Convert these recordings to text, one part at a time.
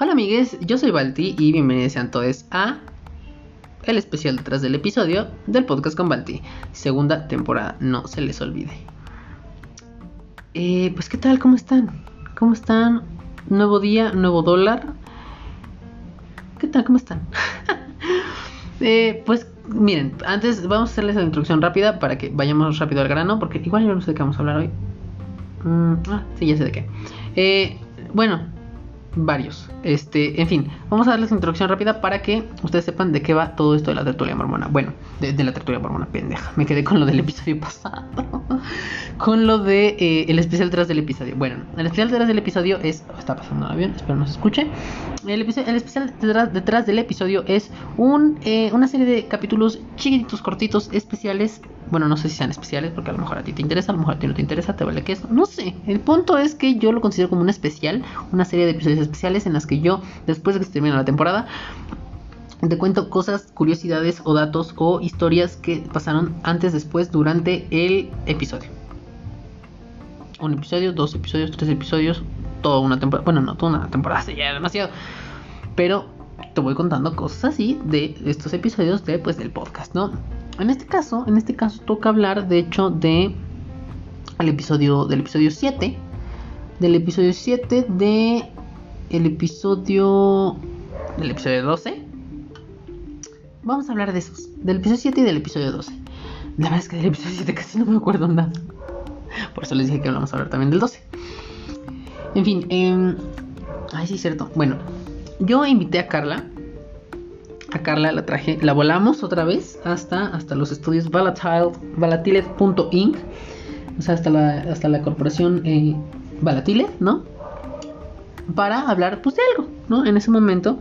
Hola amigues, yo soy Balti y bienvenidos sean todos a el especial detrás del episodio del podcast con Balti, segunda temporada, no se les olvide. Eh, pues qué tal, ¿cómo están? ¿Cómo están? Nuevo día, nuevo dólar. ¿Qué tal? ¿Cómo están? eh, pues miren, antes vamos a hacerles la introducción rápida para que vayamos rápido al grano, porque igual yo no sé de qué vamos a hablar hoy. Mm, ah, sí, ya sé de qué. Eh, bueno, varios. Este, en fin, vamos a darles introducción rápida para que ustedes sepan de qué va todo esto de la tertulia mormona. Bueno, de, la tertulia mormona, pendeja. Me quedé con lo del episodio pasado. con lo de eh, el especial detrás del episodio. Bueno, el especial detrás del episodio es. Está pasando un avión, espero no se escuche. El, el especial detrás, del episodio es un, eh, una serie de capítulos chiquititos, cortitos, especiales bueno, no sé si sean especiales, porque a lo mejor a ti te interesa, a lo mejor a ti no te interesa, te vale que eso. No sé. El punto es que yo lo considero como un especial, una serie de episodios especiales en las que yo, después de que se termine la temporada, te cuento cosas, curiosidades o datos o historias que pasaron antes, después, durante el episodio. Un episodio, dos episodios, tres episodios, toda una temporada. Bueno, no, toda una temporada, ya demasiado. Pero te voy contando cosas así de estos episodios de, pues, del podcast, ¿no? En este caso, en este caso toca hablar de hecho de el episodio del episodio 7, del episodio 7 de el episodio del episodio 12. Vamos a hablar de esos, del episodio 7 y del episodio 12. La verdad es que del episodio 7 casi no me acuerdo nada. Por eso les dije que vamos a hablar también del 12. En fin, eh... ay, sí, cierto. Bueno, yo invité a Carla a Carla la traje, la volamos otra vez hasta, hasta los estudios Volatile, Volatile.inc, o sea, hasta la, hasta la corporación eh, Volatile, ¿no? Para hablar, pues, de algo, ¿no? En ese momento,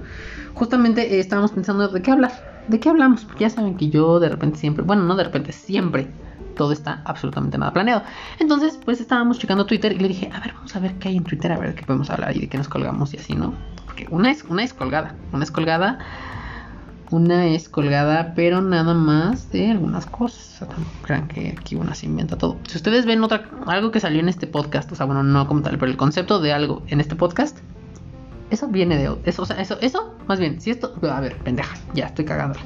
justamente eh, estábamos pensando de qué hablar, de qué hablamos, porque ya saben que yo de repente siempre, bueno, no de repente, siempre todo está absolutamente nada planeado. Entonces, pues estábamos checando Twitter y le dije, a ver, vamos a ver qué hay en Twitter, a ver qué podemos hablar y de qué nos colgamos y así, ¿no? Porque una es, una es colgada, una es colgada una es colgada, pero nada más de algunas cosas. O sea, crean que aquí una se inventa todo. Si ustedes ven otra, algo que salió en este podcast, o sea, bueno, no como tal, pero el concepto de algo en este podcast, eso viene de eso, o sea, eso, eso, más bien, si esto, a ver, pendeja, ya estoy cagando.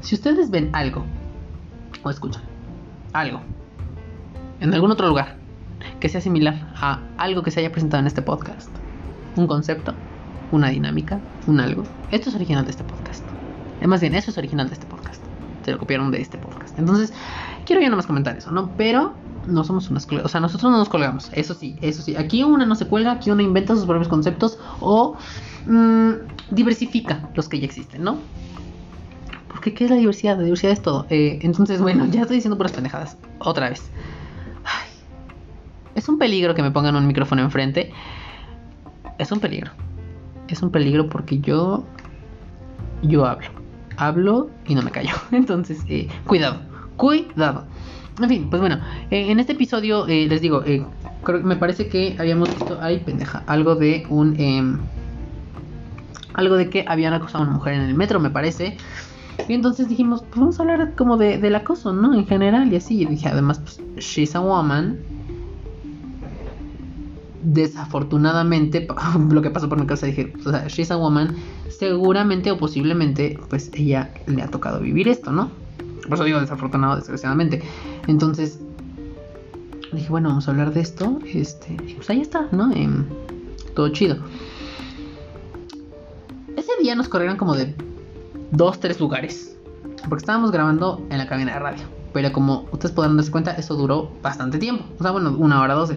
Si ustedes ven algo o escuchan algo en algún otro lugar que sea similar a algo que se haya presentado en este podcast, un concepto, una dinámica, un algo, esto es original de este podcast. Más bien, eso es original de este podcast. Se lo copiaron de este podcast. Entonces, quiero ya nada más comentar eso, ¿no? Pero no somos unas O sea, nosotros no nos colgamos. Eso sí, eso sí. Aquí una no se cuelga, aquí una inventa sus propios conceptos o mm, diversifica los que ya existen, ¿no? Porque ¿qué es la diversidad? La diversidad es todo. Eh, entonces, bueno, ya estoy diciendo puras pendejadas. Otra vez. es un peligro que me pongan un micrófono enfrente. Es un peligro. Es un peligro porque yo... Yo hablo hablo y no me callo. Entonces, eh, cuidado, cuidado. En fin, pues bueno, eh, en este episodio eh, les digo, me parece que habíamos visto, ay pendeja, algo de un... Em, algo de que habían acosado a una mujer en el metro, me parece. Y entonces dijimos, pues vamos a hablar como de, del acoso, ¿no? En general y así. Y dije, además, pues, she's a woman desafortunadamente, lo que pasó por mi casa, dije, o sea, she's a woman, seguramente o posiblemente, pues ella le ha tocado vivir esto, ¿no? Por eso digo desafortunado, desgraciadamente. Entonces, dije, bueno, vamos a hablar de esto, este, pues ahí está, ¿no? Em, todo chido. Ese día nos corrieron como de dos, tres lugares, porque estábamos grabando en la cabina de radio. Pero como ustedes podrán darse cuenta, eso duró bastante tiempo. O sea, bueno, una hora doce.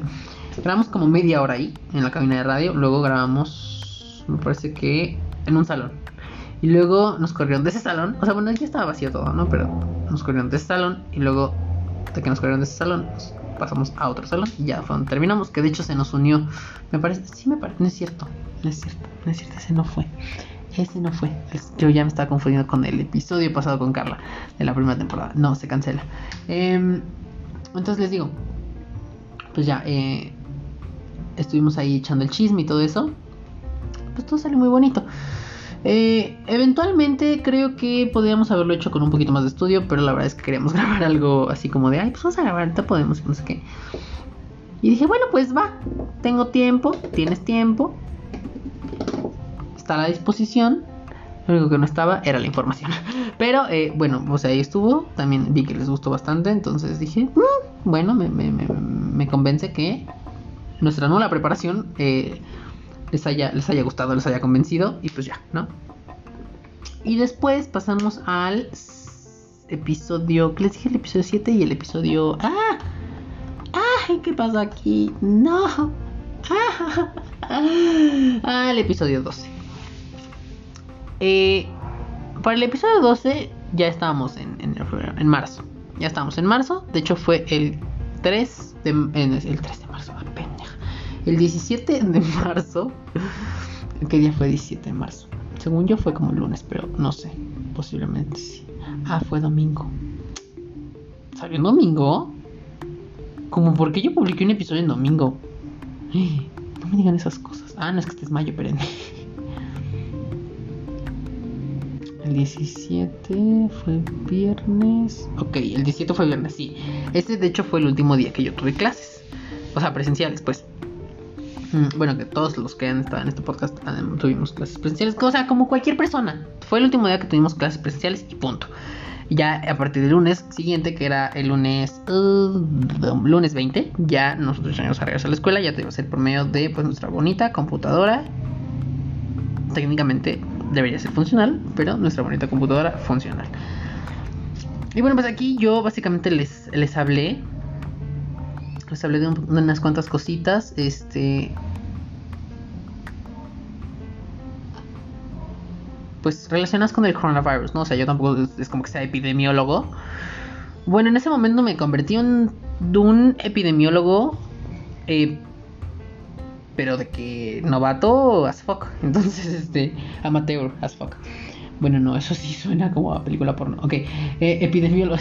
Grabamos como media hora ahí, en la cabina de radio. Luego grabamos, me parece que en un salón. Y luego nos corrieron de ese salón. O sea, bueno, ya estaba vacío todo, ¿no? Pero nos corrieron de ese salón. Y luego, de que nos corrieron de ese salón, pasamos a otro salón. Y ya fue donde terminamos. Que de hecho se nos unió. Me parece, sí me parece, no es cierto. No es cierto, no es cierto, ese no fue. Ese no fue. Yo ya me estaba confundiendo con el episodio pasado con Carla de la primera temporada. No, se cancela. Em, entonces les digo, pues ya, eh, estuvimos ahí echando el chisme y todo eso, pues todo salió muy bonito. Eh, eventualmente creo que podríamos haberlo hecho con un poquito más de estudio, pero la verdad es que queríamos grabar algo así como de, ay, pues vamos a grabar, ahorita podemos, no sé qué. Y dije, bueno, pues va, tengo tiempo, tienes tiempo, está a la disposición. Lo único que no estaba era la información. Pero eh, bueno, sea, ahí estuvo. También vi que les gustó bastante. Entonces dije, mm, bueno, me, me, me, me, convence que nuestra nueva preparación eh, les, haya, les haya gustado, les haya convencido. Y pues ya, ¿no? Y después pasamos al episodio. ¿Qué les dije? El episodio 7 y el episodio. ¡Ah! ¡Ay! ¿Qué pasa aquí? ¡No! Ah el episodio 12. Eh, para el episodio 12 ya estábamos en, en, marzo. Ya estábamos en marzo. De hecho fue el 3 de, el 3 de marzo. El 17 de marzo. ¿Qué día fue 17 de marzo? Según yo fue como lunes, pero no sé. Posiblemente sí. Ah, fue domingo. ¿Salió en domingo? Como porque yo publiqué un episodio en domingo. No me digan esas cosas. Ah, no es que este es mayo, pero... El 17 fue viernes. Ok, el 17 fue viernes, sí. Este de hecho fue el último día que yo tuve clases. O sea, presenciales, pues. Bueno, que todos los que han estado en este podcast tuvimos clases presenciales. O sea, como cualquier persona. Fue el último día que tuvimos clases presenciales y punto. Ya a partir del lunes siguiente, que era el lunes uh, lunes 20, ya nosotros ya nos a regresar a la escuela. Ya tenemos el por medio de pues, nuestra bonita computadora. Técnicamente debería ser funcional, pero nuestra bonita computadora funcional. Y bueno, pues aquí yo básicamente les, les hablé. Les hablé de, unas cuantas cositas. Este. Pues relacionadas con el coronavirus, ¿no? O sea, yo tampoco es, como que sea epidemiólogo. Bueno, en ese momento me convertí en un epidemiólogo. Eh, pero de que novato as fuck. Entonces, este, amateur as fuck. Bueno, no, eso sí suena como a película porno. Ok, eh, epidemiólogo.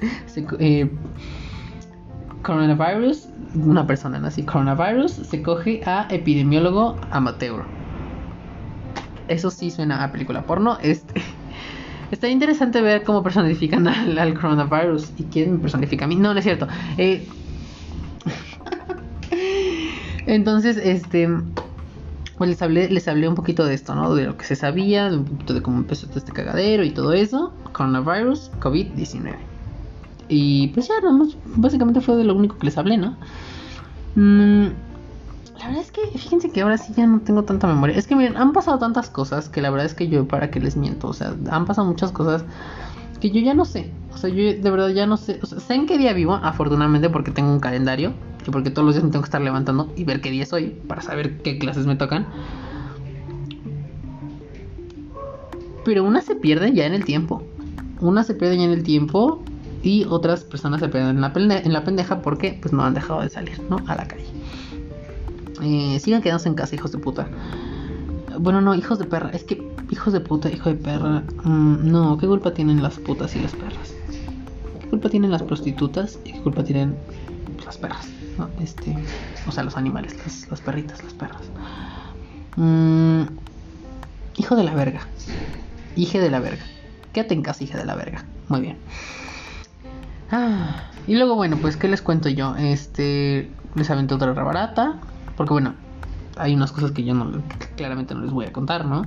eh, coronavirus, una persona nací coronavirus, se coge a epidemiólogo amateur. Eso sí suena a película porno. Este. Está interesante ver cómo personifican al, coronavirus y quién personifica a mí. No, no es cierto. Eh, entonces, este, pues les hablé, les hablé un poquito de esto, ¿no? De lo que se sabía, de un poquito de cómo empezó todo este cagadero y todo eso. Coronavirus, COVID-19. Y pues ya, básicamente fue de lo único que les hablé, ¿no? Mm, la verdad es que, fíjense que ahora sí ya no tengo tanta memoria. Es que miren, han pasado tantas cosas que la verdad es que yo, para que les miento, o sea, han pasado muchas cosas que yo ya no sé. O sea, yo de verdad ya no sé. O sea, sé en qué día vivo, afortunadamente, porque tengo un calendario porque todos los días me tengo que estar levantando y ver qué día soy para saber qué clases me tocan. Pero una se pierde ya en el tiempo. Una se pierde ya en el tiempo y otras personas se la, en la pendeja porque pues no han dejado de salir, ¿no? A la calle. Eh, sigan quedándose en casa, hijos de puta. Bueno, no, hijos de perra. Es que hijos de puta, hijo de perra. Mm, no, ¿qué culpa tienen las putas y las perras? ¿Qué culpa tienen las prostitutas y qué culpa tienen las perras? Este, o sea, los animales, las, perritas, las perras. Mm, hijo de la verga. Hije de la verga. Quédate en casa, hija de la verga. Muy bien. Ah, y luego, bueno, pues, ¿qué les cuento yo? Este, les aventé otra barata. Porque, bueno, hay unas cosas que yo no, claramente no les voy a contar, ¿no?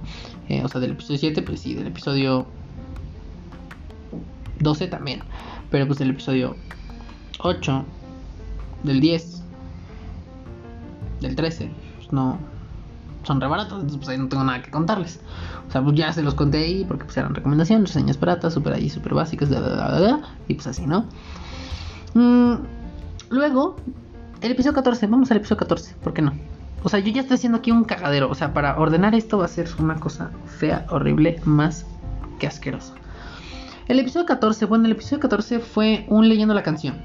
Eh, o sea, del episodio 7, pues sí, del episodio 12 también. Pero pues del episodio 8 del 10, del 13, pues no, son re baratos, entonces pues ahí no tengo nada que contarles. O sea, pues ya se los conté ahí porque pues eran recomendaciones, reseñas baratas, súper ahí, súper básicas, y pues así, ¿no? Mm, luego, el episodio 14, vamos al episodio 14, ¿por qué no? O sea, yo ya estoy haciendo aquí un cagadero, o sea, para ordenar esto va a ser una cosa fea, horrible, más que asquerosa. El episodio 14, bueno, el episodio 14 fue un leyendo la canción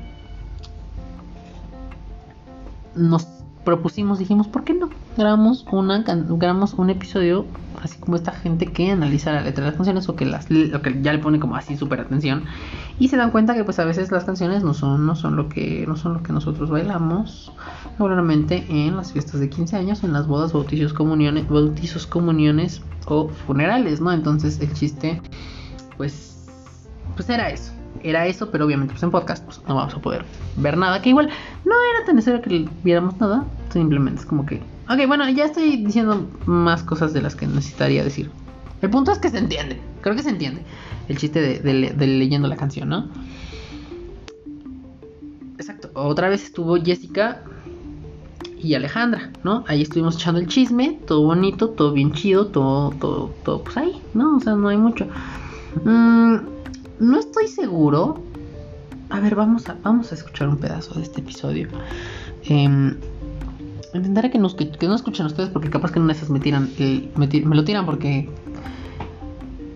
nos propusimos, dijimos, ¿por qué no? Grabamos, una, grabamos un episodio, así como esta gente que analiza la letra de las canciones o que, las, lo que ya le pone como así súper atención y se dan cuenta que pues a veces las canciones no son, no son, lo, que, no son lo que nosotros bailamos normalmente en las fiestas de 15 años, en las bodas, bautizos, comuniones, bautizos, comuniones o funerales, ¿no? Entonces el chiste, pues, pues era eso era eso, pero obviamente pues en podcast pues no vamos a poder ver nada, que igual no era tan necesario que viéramos nada, simplemente es como que, Ok, bueno, ya estoy diciendo más cosas de las que necesitaría decir. El punto es que se entiende. Creo que se entiende. El chiste de, leyendo la canción, ¿no? Exacto. Otra vez estuvo Jessica y Alejandra, ¿no? Ahí estuvimos echando el chisme, todo bonito, todo bien chido, todo, todo, todo, pues ahí, ¿no? O sea, no hay mucho. Mm, no estoy seguro. A ver, vamos a, vamos a escuchar un pedazo de este episodio. Eh, intentaré que no, que, no escuchen ustedes porque capaz que no esas me tiran, me, me, lo tiran porque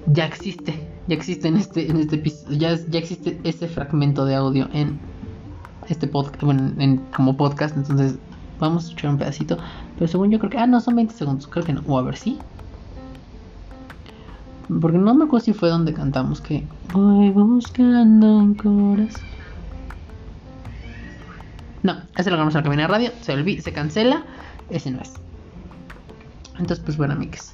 ya existe, ya existe en este, en este ya, ya existe ese fragmento de audio en este podcast, bueno, en, como podcast, entonces vamos a escuchar un pedacito, pero según yo creo que, ah, no, son 20 segundos, creo que no, o a ver si. Porque no me acuerdo si fue donde cantamos que voy buscando en corazón. No, ese lo ganamos en la cabina radio. Se olvida, se cancela. Ese no es. Entonces, pues bueno, amigos.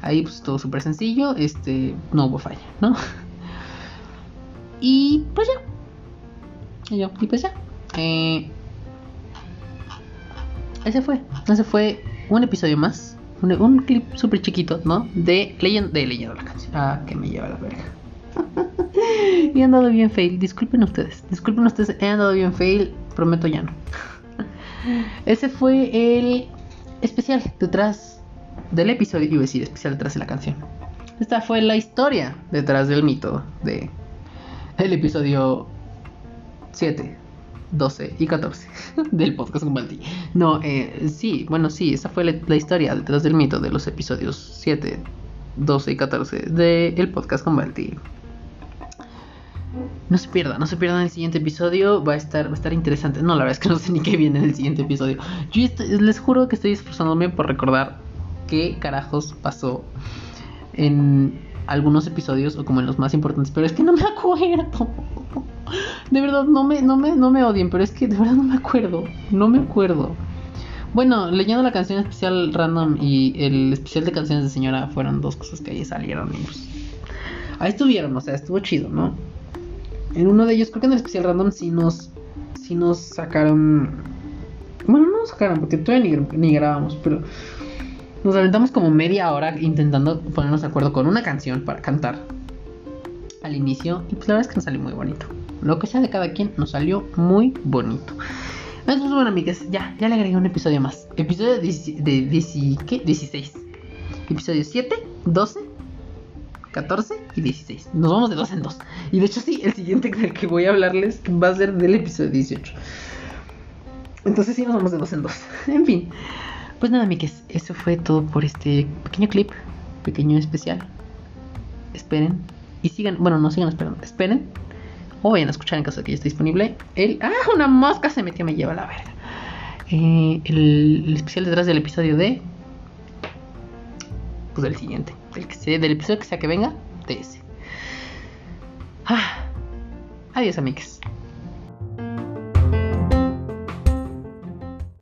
Ahí pues todo súper sencillo. Este, no hubo falla, ¿no? Y pues ya. Y, pues ya. Eh, ese fue. Ese fue un episodio más. Un, clip súper chiquito, ¿no? De, leyendo, de leyendo la canción. Ah, que me lleva la verga. y he andado bien fail. Disculpen ustedes. Disculpen ustedes. He andado bien fail prometo ya no. Ese fue el especial detrás del episodio, iba a decir especial detrás de la canción. Esta fue la historia detrás del mito de el episodio 7, 12 y 14 del podcast con Balti. No, eh, sí, bueno, sí, esa fue la, historia detrás del mito de los episodios 7, 12 y 14 del podcast con Balti. No se pierda, no se pierdan el siguiente episodio. Va a estar, va a estar interesante. No, la verdad es que no sé ni qué viene en el siguiente episodio. Yo les juro que estoy esforzándome por recordar qué carajos pasó en algunos episodios o como en los más importantes. Pero es que no me acuerdo. De verdad, no me, no me, no me odien, pero es que de verdad no me acuerdo. No me acuerdo. Bueno, leyendo la canción especial random y el especial de canciones de señora fueron dos cosas que ahí salieron. Pues, ahí estuvieron, o sea, estuvo chido, ¿no? En uno de ellos, creo que en el especial random, sí nos, sí nos sacaron. Bueno, no nos sacaron porque todavía ni, ni grabamos, pero nos aventamos como media hora intentando ponernos de acuerdo con una canción para cantar al inicio. Y pues la verdad es que nos salió muy bonito. Lo que sea de cada quien nos salió muy bonito. Entonces, bueno, amigas, ya, ya le agregué un episodio más. Episodio de, de, ¿qué? 16. Episodio 7, 12, 14 y 16. Nos vamos de dos en dos. Y de hecho sí, el siguiente del que voy a hablarles va a ser del episodio 18. Entonces sí, nos vamos de dos en dos. En fin. Pues nada, amigues, eso fue todo por este pequeño clip, pequeño especial. Esperen y sigan, bueno, no sigan esperando, esperen o vayan a escuchar en caso de que ya esté disponible. El, ah, una mosca se metió, me lleva la verga. Eh, el, especial detrás del episodio de, pues del siguiente del, que sea, del episodio que sea que venga, de ese. Ah, adiós, amigos.